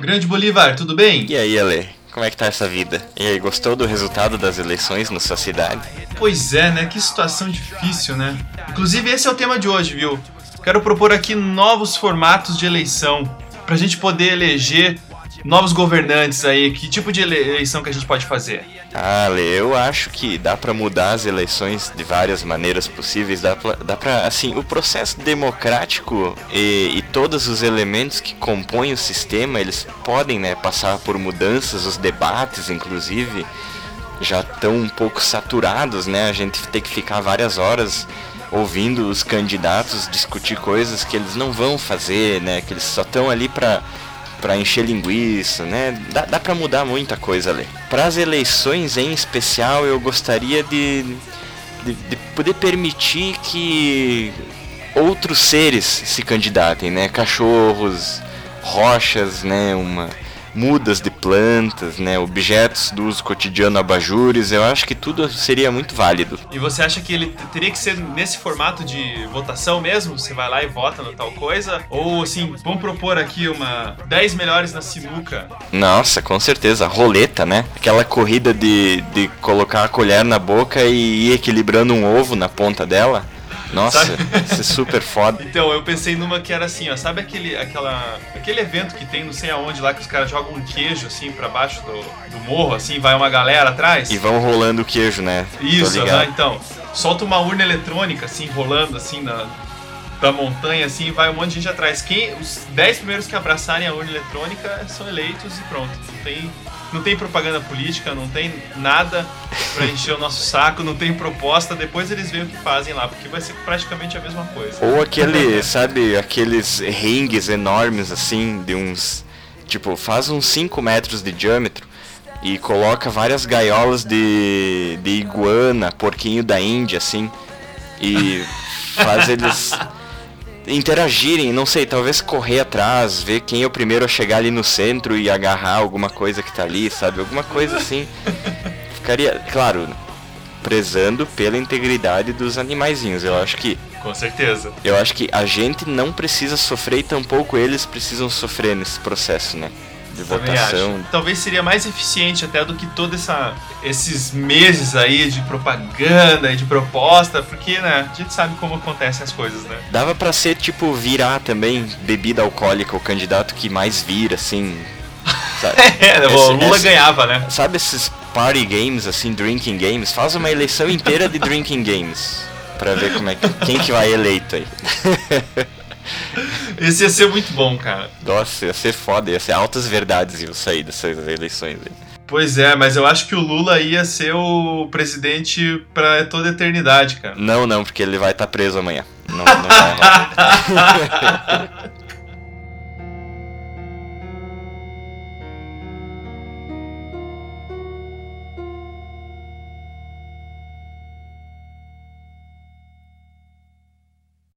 Grande Bolívar, tudo bem? E aí, Ale? Como é que tá essa vida? E aí, gostou do resultado das eleições na sua cidade? Pois é, né? Que situação difícil, né? Inclusive, esse é o tema de hoje, viu? Quero propor aqui novos formatos de eleição pra gente poder eleger novos governantes aí. Que tipo de eleição que a gente pode fazer? Ah, eu acho que dá para mudar as eleições de várias maneiras possíveis. Dá pra, dá pra assim, o processo democrático e, e todos os elementos que compõem o sistema, eles podem, né, passar por mudanças, os debates, inclusive, já estão um pouco saturados, né? A gente tem que ficar várias horas ouvindo os candidatos discutir coisas que eles não vão fazer, né? Que eles só estão ali para para encher linguiça, né? Dá, dá para mudar muita coisa ali. Para as eleições em especial, eu gostaria de, de, de, poder permitir que outros seres se candidatem, né? Cachorros, rochas, né? Uma mudas de plantas, né, objetos do uso cotidiano, abajures, eu acho que tudo seria muito válido. E você acha que ele teria que ser nesse formato de votação mesmo? Você vai lá e vota no tal coisa? Ou assim, vamos propor aqui uma 10 melhores na sinuca? Nossa, com certeza, roleta, né? Aquela corrida de, de colocar a colher na boca e ir equilibrando um ovo na ponta dela. Nossa, isso é super foda. Então, eu pensei numa que era assim, ó, sabe aquele, aquela, aquele evento que tem não sei aonde lá que os caras jogam um queijo assim para baixo do, do morro, assim, vai uma galera atrás? E vão rolando o queijo, né? Isso, né? Então, solta uma urna eletrônica assim, rolando assim na, da montanha, assim, vai um monte de gente atrás. Quem, os 10 primeiros que abraçarem a urna eletrônica são eleitos e pronto. Não tem não tem propaganda política, não tem nada para encher o nosso saco, não tem proposta, depois eles veem o que fazem lá, porque vai ser praticamente a mesma coisa. Ou aquele, sabe, aqueles rings enormes assim, de uns. Tipo, faz uns 5 metros de diâmetro e coloca várias gaiolas de, de iguana, porquinho da Índia, assim, e faz eles interagirem, não sei, talvez correr atrás, ver quem é o primeiro a chegar ali no centro e agarrar alguma coisa que tá ali, sabe? Alguma coisa assim. Ficaria, claro, prezando pela integridade dos animaizinhos. Eu acho que. Com certeza. Eu acho que a gente não precisa sofrer e tampouco eles precisam sofrer nesse processo, né? De votação. Talvez seria mais eficiente até do que todos esses meses aí de propaganda e de proposta, porque, né, a gente sabe como acontecem as coisas, né? Dava para ser, tipo, virar também bebida alcoólica, o candidato que mais vira, assim. é, esse, o Lula esse, ganhava, né? Sabe esses party games, assim, drinking games? Faz uma eleição inteira de drinking games. Pra ver como é que, quem que vai eleito aí. Esse ia ser muito bom, cara. Nossa, ia ser foda, ia ser altas verdades iam sair dessas eleições aí. Pois é, mas eu acho que o Lula ia ser o presidente pra toda a eternidade, cara. Não, não, porque ele vai estar tá preso amanhã. Não, não vai